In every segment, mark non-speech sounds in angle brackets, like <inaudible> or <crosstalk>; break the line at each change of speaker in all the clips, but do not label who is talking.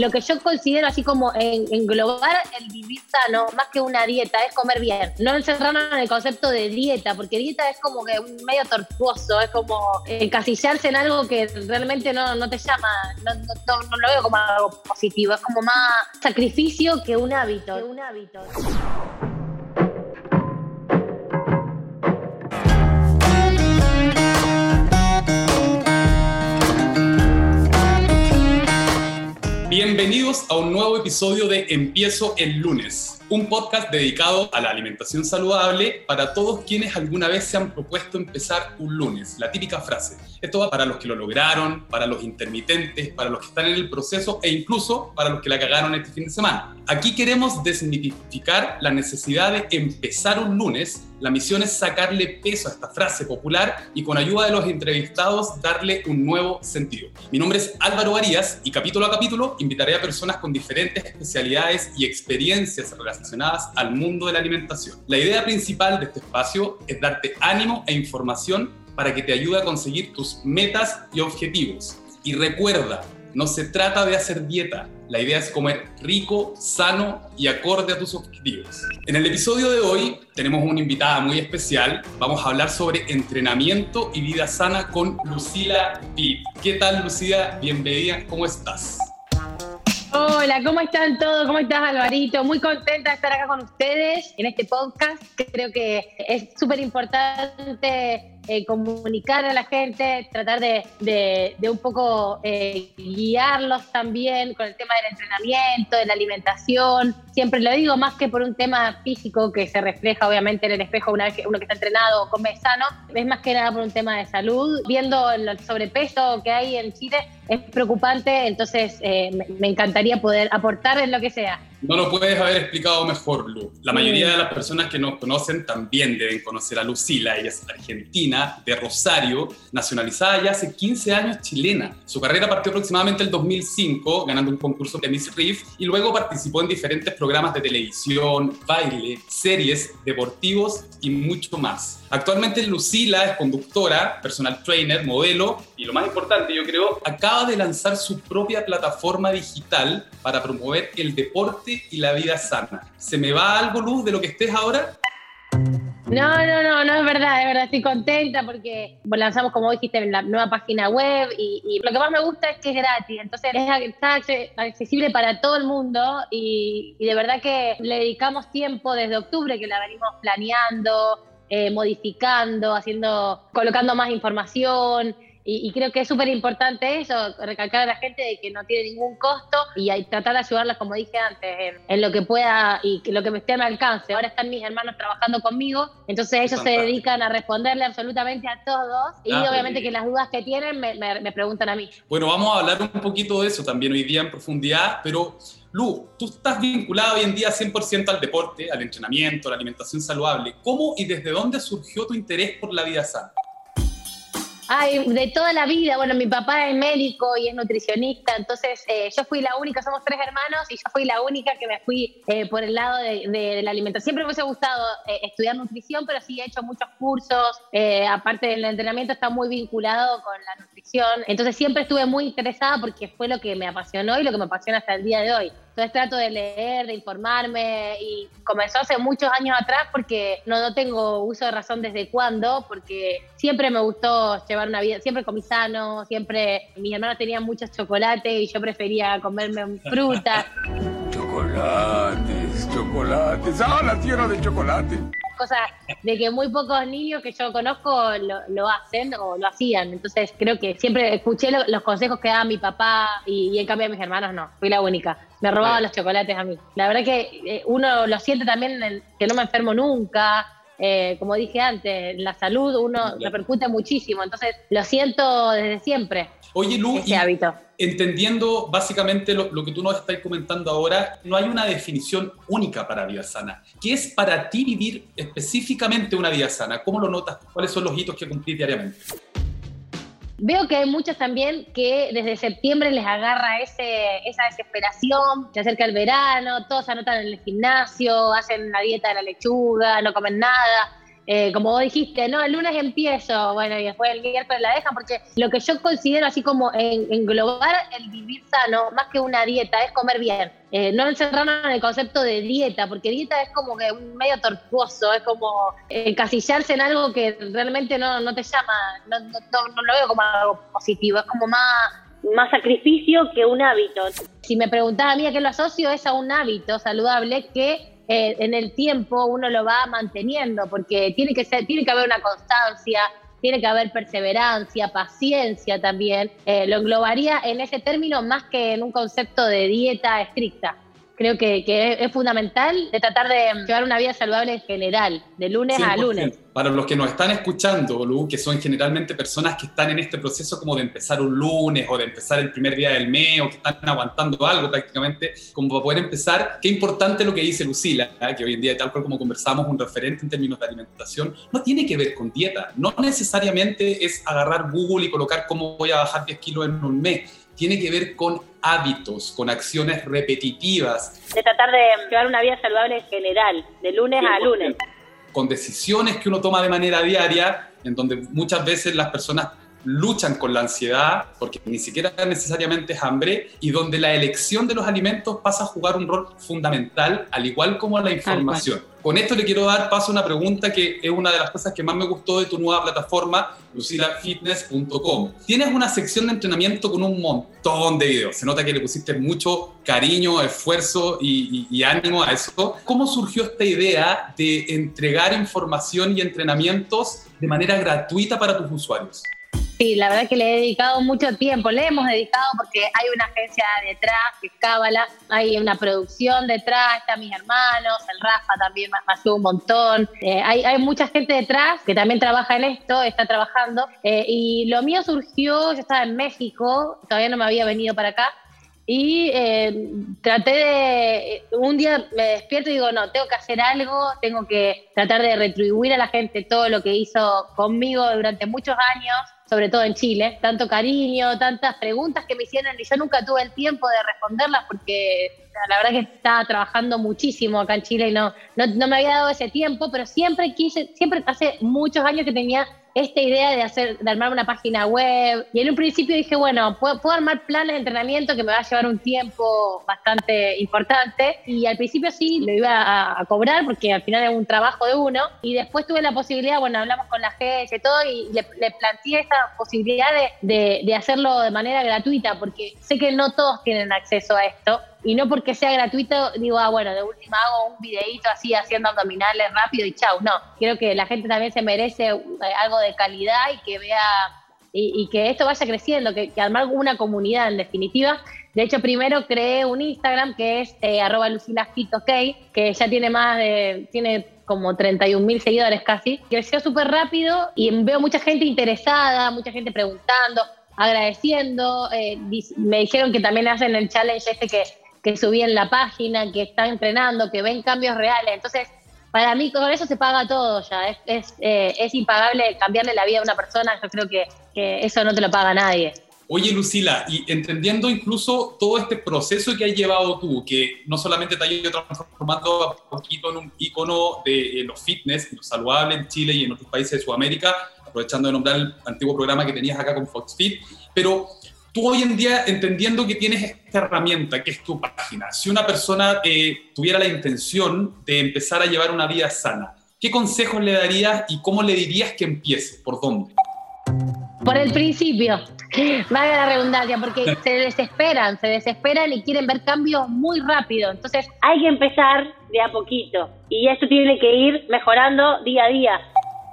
lo que yo considero así como englobar el vivir sano, más que una dieta, es comer bien. No encerrarnos en el concepto de dieta, porque dieta es como que un medio tortuoso, es como encasillarse en algo que realmente no, no te llama, no, no, lo veo como algo positivo, es como más sacrificio. Que un hábito.
Bienvenidos a un nuevo episodio de Empiezo el lunes un podcast dedicado a la alimentación saludable para todos quienes alguna vez se han propuesto empezar un lunes. La típica frase. Esto va para los que lo lograron, para los intermitentes, para los que están en el proceso e incluso para los que la cagaron este fin de semana. Aquí queremos desmitificar la necesidad de empezar un lunes. La misión es sacarle peso a esta frase popular y con ayuda de los entrevistados darle un nuevo sentido. Mi nombre es Álvaro Arias y capítulo a capítulo invitaré a personas con diferentes especialidades y experiencias relacionadas relacionadas al mundo de la alimentación. La idea principal de este espacio es darte ánimo e información para que te ayude a conseguir tus metas y objetivos. Y recuerda, no se trata de hacer dieta, la idea es comer rico, sano y acorde a tus objetivos. En el episodio de hoy tenemos una invitada muy especial. Vamos a hablar sobre entrenamiento y vida sana con Lucila Pitt. ¿Qué tal, Lucila? Bienvenida, ¿cómo estás?
Hola, ¿cómo están todos? ¿Cómo estás, Alvarito? Muy contenta de estar acá con ustedes en este podcast. Creo que es súper importante eh, comunicar a la gente, tratar de, de, un poco eh, guiarlos también con el tema del entrenamiento, de la alimentación. Siempre lo digo más que por un tema físico que se refleja obviamente en el espejo una vez que uno que está entrenado o come sano, es más que nada por un tema de salud. Viendo el sobrepeso que hay en Chile es preocupante, entonces eh, me encantaría poder aportar en lo que sea.
No lo puedes haber explicado mejor, Lu. La mayoría de las personas que nos conocen también deben conocer a Lucila. Ella es argentina, de Rosario, nacionalizada ya hace 15 años chilena. Su carrera partió aproximadamente el 2005, ganando un concurso de Miss Reef, y luego participó en diferentes programas de televisión, baile, series, deportivos y mucho más. Actualmente Lucila es conductora, personal trainer, modelo y lo más importante, yo creo, acaba de lanzar su propia plataforma digital para promover el deporte y la vida sana. ¿Se me va algo, Luz, de lo que estés ahora?
No, no, no, no es verdad, es verdad, estoy contenta porque lanzamos, como dijiste, la nueva página web y, lo que más me gusta es que es gratis, entonces está accesible para todo el mundo y, y de verdad que le dedicamos tiempo desde octubre que la venimos planeando, eh, modificando, haciendo, colocando más información. Y, creo que es súper importante eso, recalcar a la gente de que no tiene ningún costo y tratar de ayudarlas, como dije antes, en, lo que pueda y que lo que me esté a mi alcance. Ahora están mis hermanos trabajando conmigo, entonces ellos se dedican a responderle absolutamente a todos y ah, obviamente que las dudas que tienen me, me preguntan a mí.
Bueno, vamos a hablar un poquito de eso también hoy día en profundidad, pero Lu, tú estás vinculado hoy en día 100% al deporte, al entrenamiento, a la alimentación saludable. ¿Cómo y desde dónde surgió tu interés por la vida sana?
Ay, de toda la vida. Bueno, mi papá es médico y es nutricionista, entonces eh, yo fui la única, somos tres hermanos y yo fui la única que me fui eh, por el lado de, la alimentación. Siempre me hubiese gustado eh, estudiar nutrición, pero sí he hecho muchos cursos. aparte del entrenamiento, está muy vinculado con la nutrición. Entonces siempre estuve muy interesada porque fue lo que me apasionó y lo que me apasiona hasta el día de hoy. Entonces trato de leer, de informarme y comenzó hace muchos años atrás porque no, no tengo uso de razón desde cuándo, porque siempre me gustó llevar una vida, siempre comí sano, siempre mis hermanos tenían muchos chocolates y yo prefería comerme fruta. <laughs>
chocolates, chocolates, ah, la tierra de chocolate
cosas de que muy pocos niños que yo conozco lo, hacen o lo hacían. Entonces creo que siempre escuché los consejos que daba mi papá y, en cambio a mis hermanos no, fui la única. Me robaban los chocolates a mí. La verdad que eh, uno lo siente también que no me enfermo nunca. Eh, como dije antes, la salud uno repercute muchísimo, entonces lo siento desde siempre.
Oye, Lu, entendiendo básicamente lo, que tú nos estás comentando ahora, no hay una definición única para vida sana. ¿Qué es para ti vivir específicamente una vida sana? ¿Cómo lo notas? ¿Cuáles son los hitos que cumplís diariamente?
Veo que hay muchos también que desde septiembre les agarra ese, esa desesperación, se acerca el verano, todos se anotan en el gimnasio, hacen la dieta de la lechuga, no comen nada eh, como vos dijiste, no, el lunes empiezo, bueno, y después el miércoles la dejan, porque lo que yo considero así como englobar el vivir sano, más que una dieta, es comer bien. Eh, no encerrarnos en el concepto de dieta, porque dieta es como que un medio tortuoso, es como encasillarse en algo que realmente no, no te llama, no, no, no, lo veo como algo positivo, es como más, más sacrificio que un hábito. Si me preguntás a mí a qué lo asocio, es a un hábito saludable que eh, en el tiempo uno lo va manteniendo, porque tiene que, ser, tiene que haber una constancia, tiene que haber perseverancia, paciencia también. Eh, lo englobaría en ese término más que en un concepto de dieta estricta creo que, es fundamental de tratar de llevar una vida saludable en general, de lunes a lunes.
Para los que nos están escuchando, Lu, que son generalmente personas que están en este proceso como de empezar un lunes o de empezar el primer día del mes o que están aguantando algo prácticamente, como para poder empezar, qué importante lo que dice Lucila, ¿eh? que hoy en día, tal cual como conversamos, un referente en términos de alimentación, no tiene que ver con dieta, no necesariamente es agarrar Google y colocar cómo voy a bajar 10 kilos en un mes tiene que ver con hábitos, con acciones repetitivas.
De tratar de llevar una vida saludable en general, de lunes a lunes.
Con decisiones que uno toma de manera diaria, en donde muchas veces las personas luchan con la ansiedad, porque ni siquiera necesariamente es hambre, y donde la elección de los alimentos pasa a jugar un rol fundamental, al igual como la información. Con esto le quiero dar paso a una pregunta que es una de las cosas que más me gustó de tu nueva plataforma, lucilafitness.com. Tienes una sección de entrenamiento con un montón de videos. Se nota que le pusiste mucho cariño, esfuerzo y, y ánimo a eso. ¿Cómo surgió esta idea de entregar información y entrenamientos de manera gratuita para tus usuarios?
Sí, la verdad que le he dedicado mucho tiempo, le hemos dedicado porque hay una agencia detrás que es Cábala, hay una producción detrás, están mis hermanos, el Rafa también me, ayuda un montón, eh, hay, hay, mucha gente detrás que también trabaja en esto, está trabajando, eh, y lo mío surgió, yo estaba en México, todavía no me había venido para acá, y eh, traté de, un día me despierto y digo, no, tengo que hacer algo, tengo que tratar de retribuir a la gente todo lo que hizo conmigo durante muchos años sobre todo en Chile, tanto cariño, tantas preguntas que me hicieron y yo nunca tuve el tiempo de responderlas porque la verdad que estaba trabajando muchísimo acá en Chile y no, no, no me había dado ese tiempo, pero siempre quise, siempre hace muchos años que tenía esta idea de hacer, de armar una página web. Y en un principio dije, bueno, puedo, armar planes de entrenamiento que me va a llevar un tiempo bastante importante. Y al principio sí lo iba a, cobrar porque al final es un trabajo de uno. Y después tuve la posibilidad, bueno, hablamos con la gente y todo, y le, planteé esta posibilidad de, de hacerlo de manera gratuita, porque sé que no todos tienen acceso a esto y no porque sea gratuito digo, ah, bueno, de última hago un videito así haciendo abdominales rápido y chau. No, quiero que la gente también se merece eh, algo de calidad y que vea y, que esto vaya creciendo, que, que, armar una comunidad en definitiva. De hecho, primero creé un Instagram que es eh, arroba que ya tiene más de, tiene como 31 mil seguidores casi. Creció súper rápido y veo mucha gente interesada, mucha gente preguntando, agradeciendo. Eh, me dijeron que también hacen el challenge este que que subí en la página, que están entrenando, que ven cambios reales. Entonces, para mí con eso se paga todo ya. Es, eh, es impagable cambiarle la vida a una persona. Yo creo que, eso no te lo paga nadie.
Oye, Lucila, y entendiendo incluso todo este proceso que has llevado tú, que no solamente te ha ido transformando a poquito en un icono de los fitness, lo saludable en Chile y en otros países de Sudamérica, aprovechando de nombrar el antiguo programa que tenías acá con FoxFit, pero tú hoy en día, entendiendo que tienes esta herramienta que es tu página, si una persona eh, tuviera la intención de empezar a llevar una vida sana, ¿qué consejos le darías y cómo le dirías que empiece? ¿Por dónde?
Por el principio, valga la redundancia, porque <laughs> se desesperan, se desesperan y quieren ver cambios muy rápido. Entonces hay que empezar de a poquito y esto tiene que ir mejorando día a día.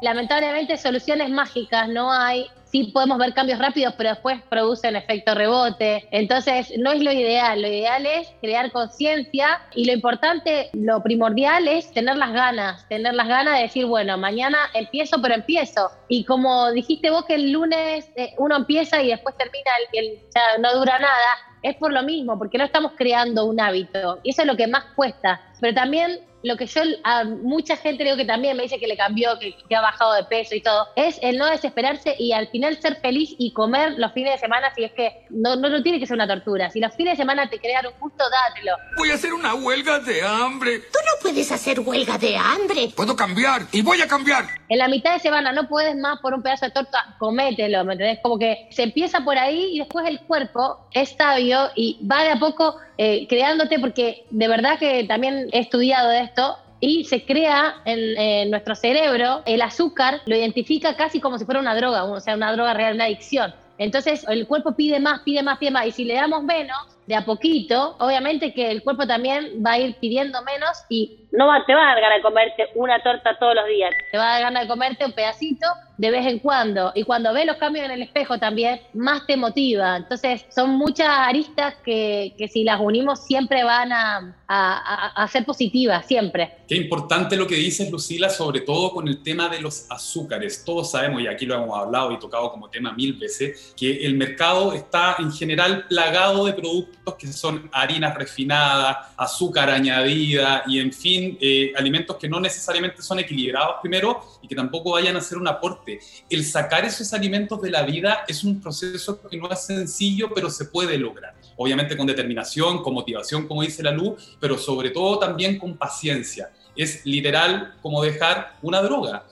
Lamentablemente soluciones mágicas no hay sí podemos ver cambios rápidos, pero después producen efecto rebote. Entonces, no es lo ideal. Lo ideal es crear conciencia y lo importante, lo primordial es tener las ganas, tener las ganas de decir, bueno, mañana empiezo, pero empiezo. Y como dijiste vos que el lunes eh, uno empieza y después termina, el, el, ya no dura nada, es por lo mismo, porque no estamos creando un hábito. Y eso es lo que más cuesta. Pero también lo que yo a mucha gente digo que también me dice que le cambió, que, ha bajado de peso y todo, es el no desesperarse y al final ser feliz y comer los fines de semana si es que no, no, no tiene que ser una tortura. Si los fines de semana te crean un gusto, dátelo.
Voy a hacer una huelga de hambre.
Puedes hacer huelga de hambre.
Puedo cambiar y voy a cambiar.
En la mitad de semana no puedes más por un pedazo de torta, comételo, ¿me entendés? Como que se empieza por ahí y después el cuerpo es sabio y va de a poco eh, creándote, porque de verdad que también he estudiado esto, y se crea en, en, nuestro cerebro el azúcar, lo identifica casi como si fuera una droga, o sea, una droga real, una adicción. Entonces el cuerpo pide más, pide más, pide más, y si le damos menos, de a poquito, obviamente que el cuerpo también va a ir pidiendo menos y no va, te va a dar ganas de comerte una torta todos los días, te va a dar ganas de comerte un pedacito de vez en cuando. Y cuando ves los cambios en el espejo también, más te motiva. Entonces, son muchas aristas que, que si las unimos siempre van a, a, a, ser positivas, siempre.
Qué importante lo que dices, Lucila, sobre todo con el tema de los azúcares. Todos sabemos, y aquí lo hemos hablado y tocado como tema mil veces, que el mercado está en general plagado de productos que son harinas refinadas, azúcar añadida y, en fin, eh, alimentos que no necesariamente son equilibrados primero y que tampoco vayan a ser un aporte. El sacar esos alimentos de la vida es un proceso que no es sencillo, pero se puede lograr. Obviamente con determinación, con motivación, como dice la luz, pero sobre todo también con paciencia. Es literal como dejar una droga.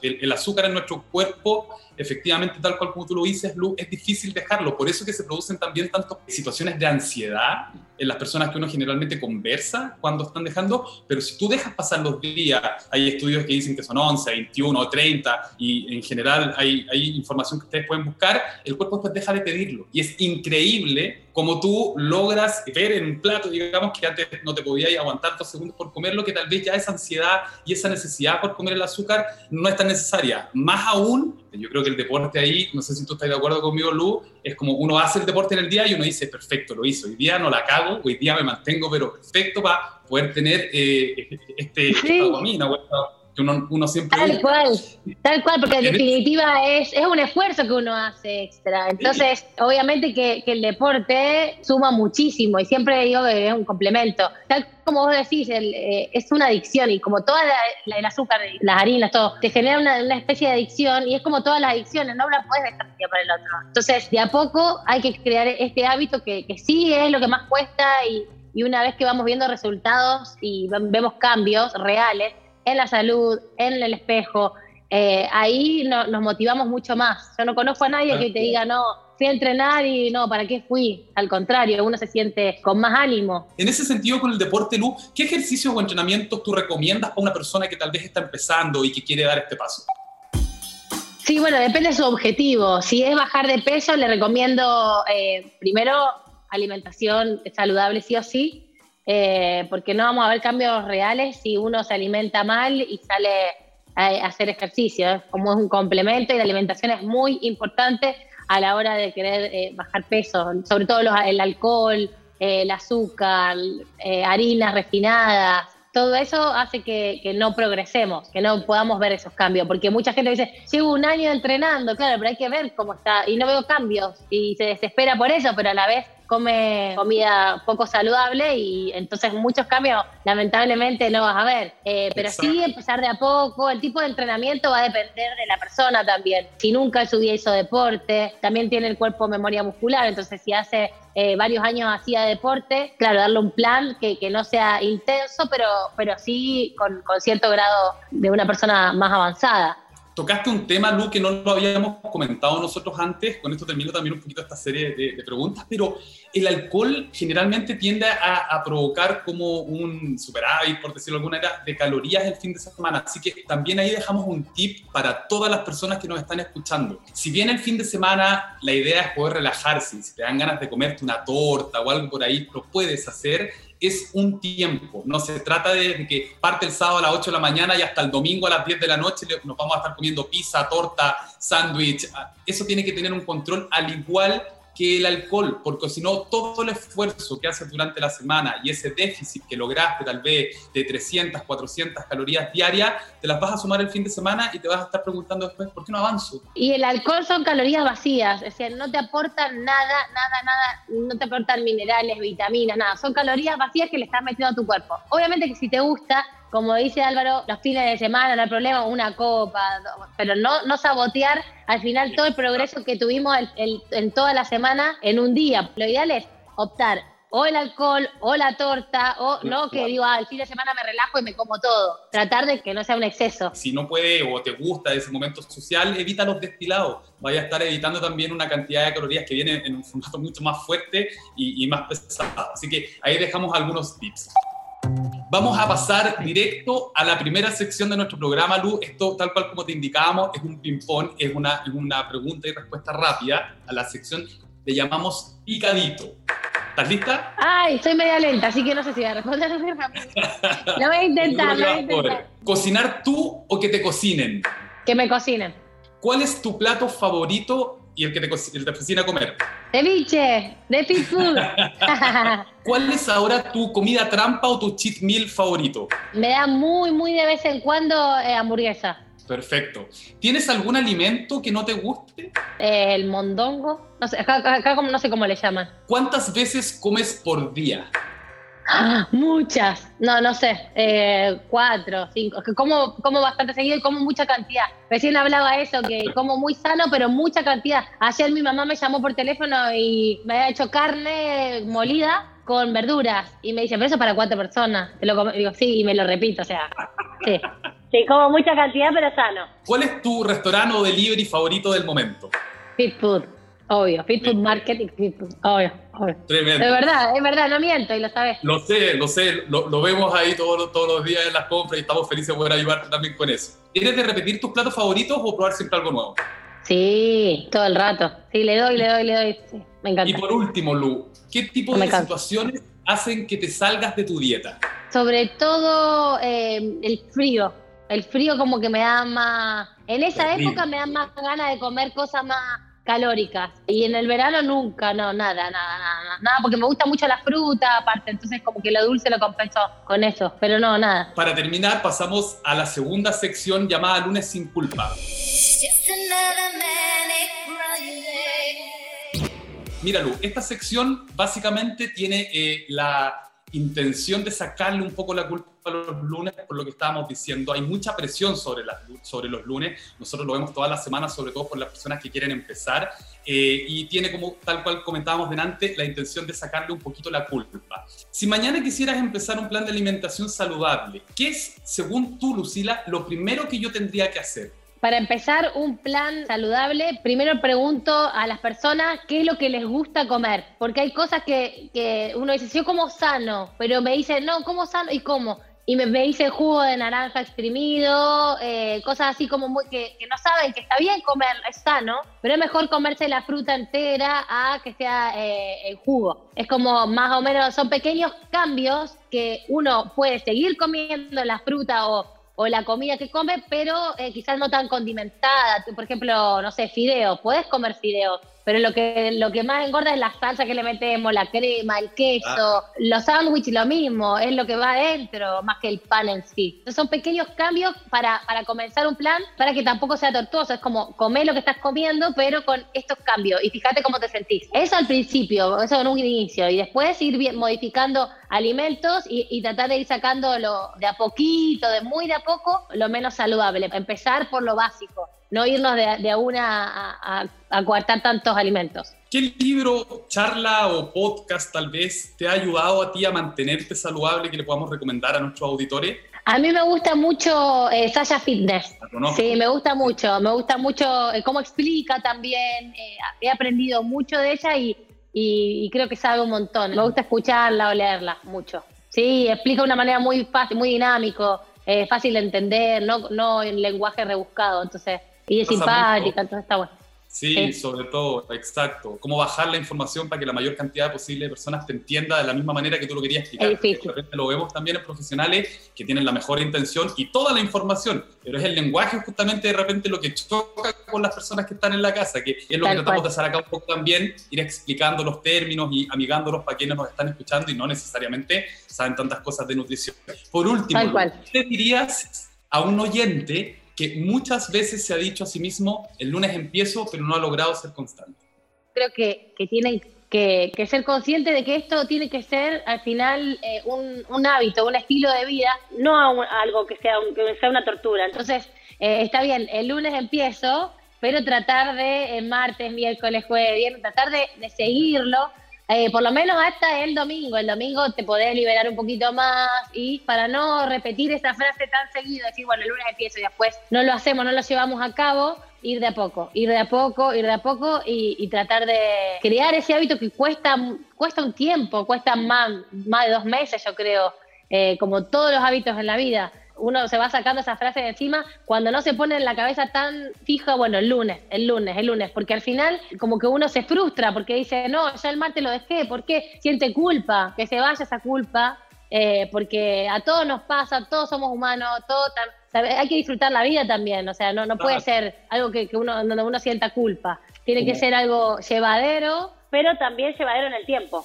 El, el azúcar en nuestro cuerpo efectivamente, tal cual como tú lo dices, Lu, es difícil dejarlo. Por eso que se producen también tantas situaciones de ansiedad en las personas que uno generalmente conversa cuando están dejando, pero si tú dejas pasar los días, hay estudios que dicen que son 11, 21, 30, y en general hay, hay información que ustedes pueden buscar, el cuerpo después deja de pedirlo. Y es increíble como tú logras ver en un plato, digamos, que antes no te podías aguantar dos segundos por comerlo, que tal vez ya esa ansiedad y esa necesidad por comer el azúcar no es tan necesaria. Más aún, yo creo que el deporte ahí, no sé si tú estás de acuerdo conmigo, Lu, es como uno hace el deporte en el día y uno dice, perfecto, lo hizo. Hoy día no la cago, hoy día me mantengo, pero perfecto para poder tener eh, este, sí. esta dopamina que uno, uno, siempre...
Tal cual, tal cual, porque en definitiva es, es un esfuerzo que uno hace extra. Entonces, sí. obviamente que, que, el deporte suma muchísimo y siempre digo que es un complemento. Tal como vos decís, el, eh, es una adicción y como toda la, la, el azúcar, las harinas, todo, te genera una, una, especie de adicción y es como todas las adicciones, no la puedes dejar para el otro. Entonces, de a poco hay que crear este hábito que, que sí es lo que más cuesta y, y una vez que vamos viendo resultados y vemos cambios reales, en la salud, en el espejo, eh, ahí no, nos motivamos mucho más. Yo no conozco a nadie que te diga, no, fui a entrenar y no, ¿para qué fui? Al contrario, uno se siente con más ánimo.
En ese sentido, con el deporte, Lu, ¿qué ejercicios o entrenamientos tú recomiendas para una persona que tal vez está empezando y que quiere dar este paso?
Sí, bueno, depende de su objetivo. Si es bajar de peso, le recomiendo eh, primero alimentación saludable sí o sí, eh, porque no vamos a ver cambios reales si uno se alimenta mal y sale a, hacer ejercicio. Como es un complemento y la alimentación es muy importante a la hora de querer eh, bajar peso, sobre todo los, el alcohol, eh, el azúcar, eh, harinas refinadas. Todo eso hace que, que, no progresemos, que no podamos ver esos cambios, porque mucha gente dice, llevo un año entrenando, claro, pero hay que ver cómo está, y no veo cambios, y se desespera por eso, pero a la vez come comida poco saludable y entonces muchos cambios lamentablemente no vas a ver. Eh, pero Exacto. sí empezar de a poco, el tipo de entrenamiento va a depender de la persona también. Si nunca en su vida hizo deporte, también tiene el cuerpo memoria muscular, entonces si hace eh, varios años hacía deporte, claro, darle un plan que, que no sea intenso, pero, pero sí con, con cierto grado de una persona más avanzada.
Tocaste un tema, Lu, que no lo habíamos comentado nosotros antes, con esto termino también un poquito esta serie de, de preguntas, pero el alcohol generalmente tiende a, a, provocar como un superávit, por decirlo de alguna manera, de calorías el fin de semana. Así que también ahí dejamos un tip para todas las personas que nos están escuchando. Si bien el fin de semana la idea es poder relajarse, si te dan ganas de comerte una torta o algo por ahí, lo puedes hacer, es un tiempo. No se trata de que parte el sábado a las 8 de la mañana y hasta el domingo a las 10 de la noche nos vamos a estar comiendo pizza, torta, sándwich. Eso tiene que tener un control al igual que el alcohol, porque si no, todo el esfuerzo que haces durante la semana y ese déficit que lograste tal vez de 300, 400 calorías diarias, te las vas a sumar el fin de semana y te vas a estar preguntando después, ¿por qué no avanzo?
Y el alcohol son calorías vacías, es decir, no te aportan nada, nada, nada, no te aportan minerales, vitaminas, nada, son calorías vacías que le estás metiendo a tu cuerpo. Obviamente que si te gusta, como dice Álvaro, los fines de semana, no hay problema, una copa, pero no, no sabotear al final todo el progreso que tuvimos en toda la semana en un día. Lo ideal es optar o el alcohol, o la torta, o no que digo, ah, el fin de semana me relajo y me como todo. Tratar de que no sea un exceso.
Si no puede o te gusta ese momento social, evita los destilados. Vaya a estar evitando también una cantidad de calorías que vienen en un formato mucho más fuerte y, y más pesado. Así que ahí dejamos algunos tips. Vamos a pasar directo a la primera sección de nuestro programa, Lu. Esto, tal cual como te indicábamos, es un ping-pong, es una, es una pregunta y respuesta rápida a la sección le llamamos picadito. ¿Estás lista?
Ay, estoy media lenta, así que no sé si voy a responder <laughs> rápido. Lo voy a <laughs> intentar, lo voy a intentar.
¿Cocinar tú o que te cocinen?
Que me cocinen.
¿Cuál es tu plato favorito y el que te, el te cocina a comer?
Ceviche, de food. <laughs>
¿Cuál es ahora tu comida trampa o tu cheat meal favorito?
Me da muy, muy de vez en cuando eh, hamburguesa.
Perfecto. ¿Tienes algún alimento que no te guste?
el mondongo. No sé, acá, no sé cómo le llaman.
¿Cuántas veces comes por día?
Ah, muchas. No, no sé. Eh, cuatro, cinco. Que como, como bastante seguido y como mucha cantidad. Recién hablaba eso, que como muy sano, pero mucha cantidad. Ayer mi mamá me llamó por teléfono y me había hecho carne molida con verduras. Y me dice, pero eso para cuatro personas. Te lo digo, sí, y me lo repito, o sea, sí. Sí, como mucha cantidad, pero sano.
¿Cuál es tu restaurante o delivery favorito del momento?
Fit Food, obvio. Fit Food Market y Fit Food, obvio, obvio. Tremendo. Es verdad, es verdad, no miento y lo sabes.
Lo sé, lo sé, lo, vemos ahí todos, todos los días en las compras y estamos felices de poder ayudarte también con eso. ¿Tienes de repetir tus platos favoritos o probar siempre algo nuevo?
Sí, todo el rato. Sí, le doy, le doy, le doy. Sí, me encanta.
Y por último, Lu, ¿qué tipo de situaciones hacen que te salgas de tu dieta?
Sobre todo eh, el frío el frío como que me da más... En esa época me da más ganas de comer cosas más calóricas. Y en el verano nunca, no, nada, nada, nada, nada, porque me gusta mucho la fruta, aparte, entonces como que lo dulce lo compenso con eso, pero no, nada.
Para terminar, pasamos a la segunda sección llamada Lunes sin culpa. Mira, Lu, esta sección básicamente tiene eh, la intención de sacarle un poco la culpa a los lunes por lo que estábamos diciendo. Hay mucha presión sobre, las, sobre los lunes. Nosotros lo vemos todas las semanas, sobre todo por las personas que quieren empezar. Eh, y tiene como, tal cual comentábamos delante, la intención de sacarle un poquito la culpa. Si mañana quisieras empezar un plan de alimentación saludable, ¿qué es, según tú, Lucila, lo primero que yo tendría que hacer?
Para empezar un plan saludable, primero pregunto a las personas qué es lo que les gusta comer, porque hay cosas que, uno dice, yo como sano, pero me dicen, no, como sano y cómo. Y me, me dice jugo de naranja exprimido, eh, cosas así como muy, que, no saben que está bien comer, es sano, pero es mejor comerse la fruta entera a que sea eh, el jugo. Es como más o menos, son pequeños cambios que uno puede seguir comiendo la fruta o o la comida que come, pero eh, quizás no tan condimentada. Por ejemplo, no sé, fideos, puedes comer fideos, pero lo que, lo que más engorda es la salsa que le metemos, la crema, el queso, ah. los sándwiches, lo mismo, es lo que va adentro, más que el pan en sí. Entonces son pequeños cambios para, para comenzar un plan, para que tampoco sea tortuoso. Es como comer lo que estás comiendo, pero con estos cambios. Y fíjate cómo te sentís. Eso al principio, eso en un inicio. Y después ir modificando alimentos y, tratar de ir sacándolo de a poquito, de muy de a poco, lo menos saludable. Empezar por lo básico no irnos de, de una a, a, coartar tantos alimentos.
¿Qué libro, charla o podcast tal vez te ha ayudado a ti a mantenerte saludable que le podamos recomendar a nuestros auditores?
A mí me gusta mucho eh, Sasha Fitness. Sí, me gusta mucho. Me gusta mucho eh, cómo explica también. Eh, he aprendido mucho de ella y, y, creo que sabe un montón. Me gusta escucharla o leerla mucho. Sí, explica de una manera muy fácil, muy dinámico, fácil de entender, no, no en lenguaje rebuscado. Entonces, y es simpática, entonces está bueno.
Sí, sobre todo, exacto. Cómo bajar la información para que la mayor cantidad posible de personas te entienda de la misma manera que tú lo querías explicar.
Es difícil.
lo vemos también en profesionales que tienen la mejor intención y toda la información, pero es el lenguaje justamente de repente lo que choca con las personas que están en la casa, que es lo que tratamos de hacer acá un poco también, ir explicando los términos y amigándolos para quienes nos están escuchando y no necesariamente saben tantas cosas de nutrición. Por último, ¿qué dirías a un oyente que muchas veces se ha dicho a sí mismo, el lunes empiezo, pero no ha logrado ser constante.
Creo que, que tienen que, ser consciente de que esto tiene que ser al final eh, un, hábito, un estilo de vida, no algo que sea, que sea una tortura. Entonces, eh, está bien, el lunes empiezo, pero tratar de martes, miércoles, jueves, viernes, tratar de, seguirlo. Eh, por lo menos hasta el domingo. El domingo te podés liberar un poquito más y para no repetir esa frase tan seguido, decir, bueno, el lunes empiezo y después no lo hacemos, no lo llevamos a cabo, ir de a poco, ir de a poco, ir de a poco y, tratar de crear ese hábito que cuesta, cuesta un tiempo, cuesta más, más de dos meses, yo creo, eh, como todos los hábitos en la vida. Uno se va sacando esa frase de encima cuando no se pone en la cabeza tan fija, bueno, el lunes, el lunes, el lunes, porque al final como que uno se frustra porque dice, no, ya el martes lo dejé, ¿por qué? Siente culpa, que se vaya esa culpa, eh, porque a todos nos pasa, todos somos humanos, todo hay que disfrutar la vida también, o sea, no, no puede ser algo que, uno, donde uno sienta culpa. Tiene que ser algo llevadero, pero también llevadero en el tiempo.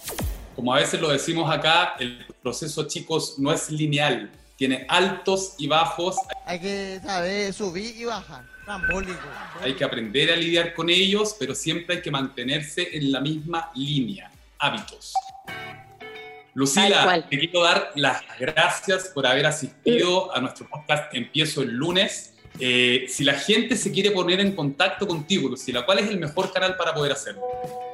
Como a veces lo decimos acá, el proceso, chicos, no es lineal. Tiene altos y bajos.
Hay que saber subir y bajar. Trambólico.
Hay que aprender a lidiar con ellos, pero siempre hay que mantenerse en la misma línea. Hábitos. Lucila, te quiero dar las gracias por haber asistido a nuestro podcast Empiezo el lunes. Eh, si la gente se quiere poner en contacto contigo, Lucila, ¿cuál es el mejor canal para poder hacerlo?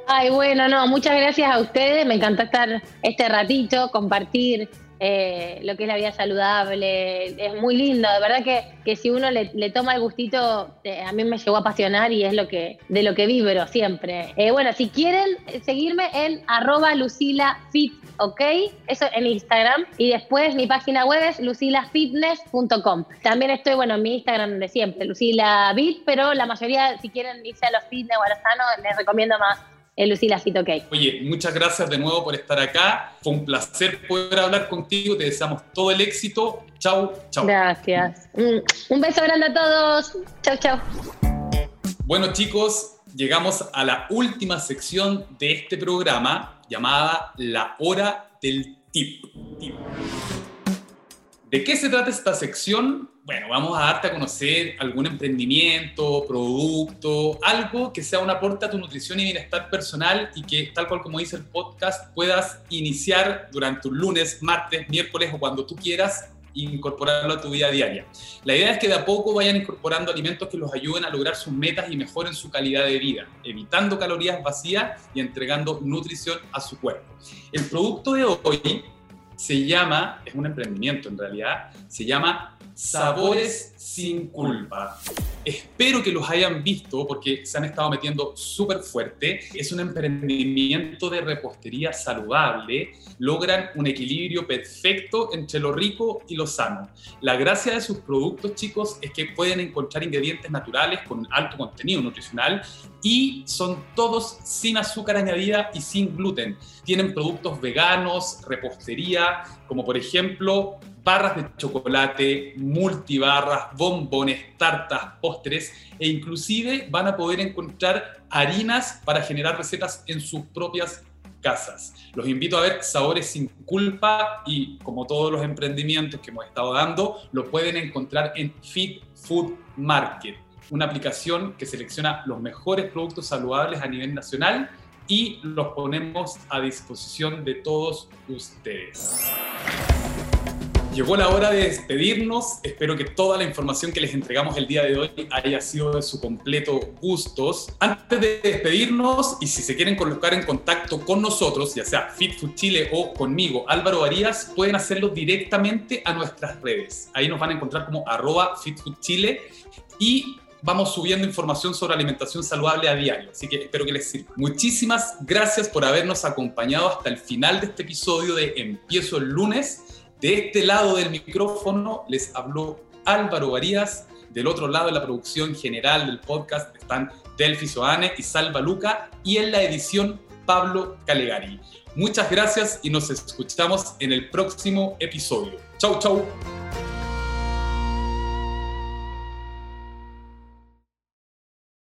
Ay, bueno, no, muchas gracias a ustedes. Me encanta estar este ratito, compartir eh, lo que es la vida saludable. Es muy lindo, de verdad que, que si uno le, toma el gustito, eh, a mí me llegó a apasionar y es lo que, de lo que vibro siempre. bueno, si quieren seguirme en arroba lucilafit ¿ok? Eso en Instagram. Y después mi página web es lucilafitness.com. También estoy, bueno, en mi Instagram de siempre, lucilabit, pero la mayoría, si quieren irse a los fitness o a los sanos, les recomiendo más el Lucila Fit OK.
Oye, muchas gracias de nuevo por estar acá. Fue un placer poder hablar contigo. Te deseamos todo el éxito. Chau, chau.
Gracias. Un beso grande a todos. Chau, chau.
Bueno, chicos, llegamos a la última sección de este programa llamada La Hora del Tip. ¿De qué se trata esta sección? Bueno, vamos a darte a conocer algún emprendimiento, producto, algo que sea un aporte a tu nutrición y bienestar personal y que, tal cual como dice el podcast, puedas iniciar durante un lunes, martes, miércoles o cuando tú quieras incorporarlo a tu vida diaria. La idea es que de a poco vayan incorporando alimentos que los ayuden a lograr sus metas y mejoren su calidad de vida, evitando calorías vacías y entregando nutrición a su cuerpo. El producto de hoy se llama, es un emprendimiento en realidad, se llama Sabores sin culpa. Espero que los hayan visto porque se han estado metiendo súper fuerte. Es un emprendimiento de repostería saludable. Logran un equilibrio perfecto entre lo rico y lo sano. La gracia de sus productos, chicos, es que pueden encontrar ingredientes naturales con alto contenido nutricional y son todos sin azúcar añadida y sin gluten. Tienen productos veganos, repostería, como por ejemplo barras de chocolate, multibarras, bombones, tartas, postres e inclusive van a poder encontrar harinas para generar recetas en sus propias casas. Los invito a ver Sabores sin culpa y como todos los emprendimientos que hemos estado dando, lo pueden encontrar en Fit Food Market, una aplicación que selecciona los mejores productos saludables a nivel nacional y los ponemos a disposición de todos ustedes. Llegó la hora de despedirnos. Espero que toda la información que les entregamos el día de hoy haya sido de su completo gustos. Antes de despedirnos, y si se quieren colocar en contacto con nosotros, ya sea Fit Food Chile o conmigo, Álvaro Arias, pueden hacerlo directamente a nuestras redes. Ahí nos van a encontrar como arroba Chile y vamos subiendo información sobre alimentación saludable a diario, así que espero que les sirva. Muchísimas gracias por habernos acompañado hasta el final de este episodio de Empiezo el lunes. De este lado del micrófono les habló Álvaro Varías. Del otro lado de la producción general del podcast están Delfi Soane y Salva Luca. Y en la edición Pablo Calegari. Muchas gracias y nos escuchamos en el próximo episodio. Chau, chau.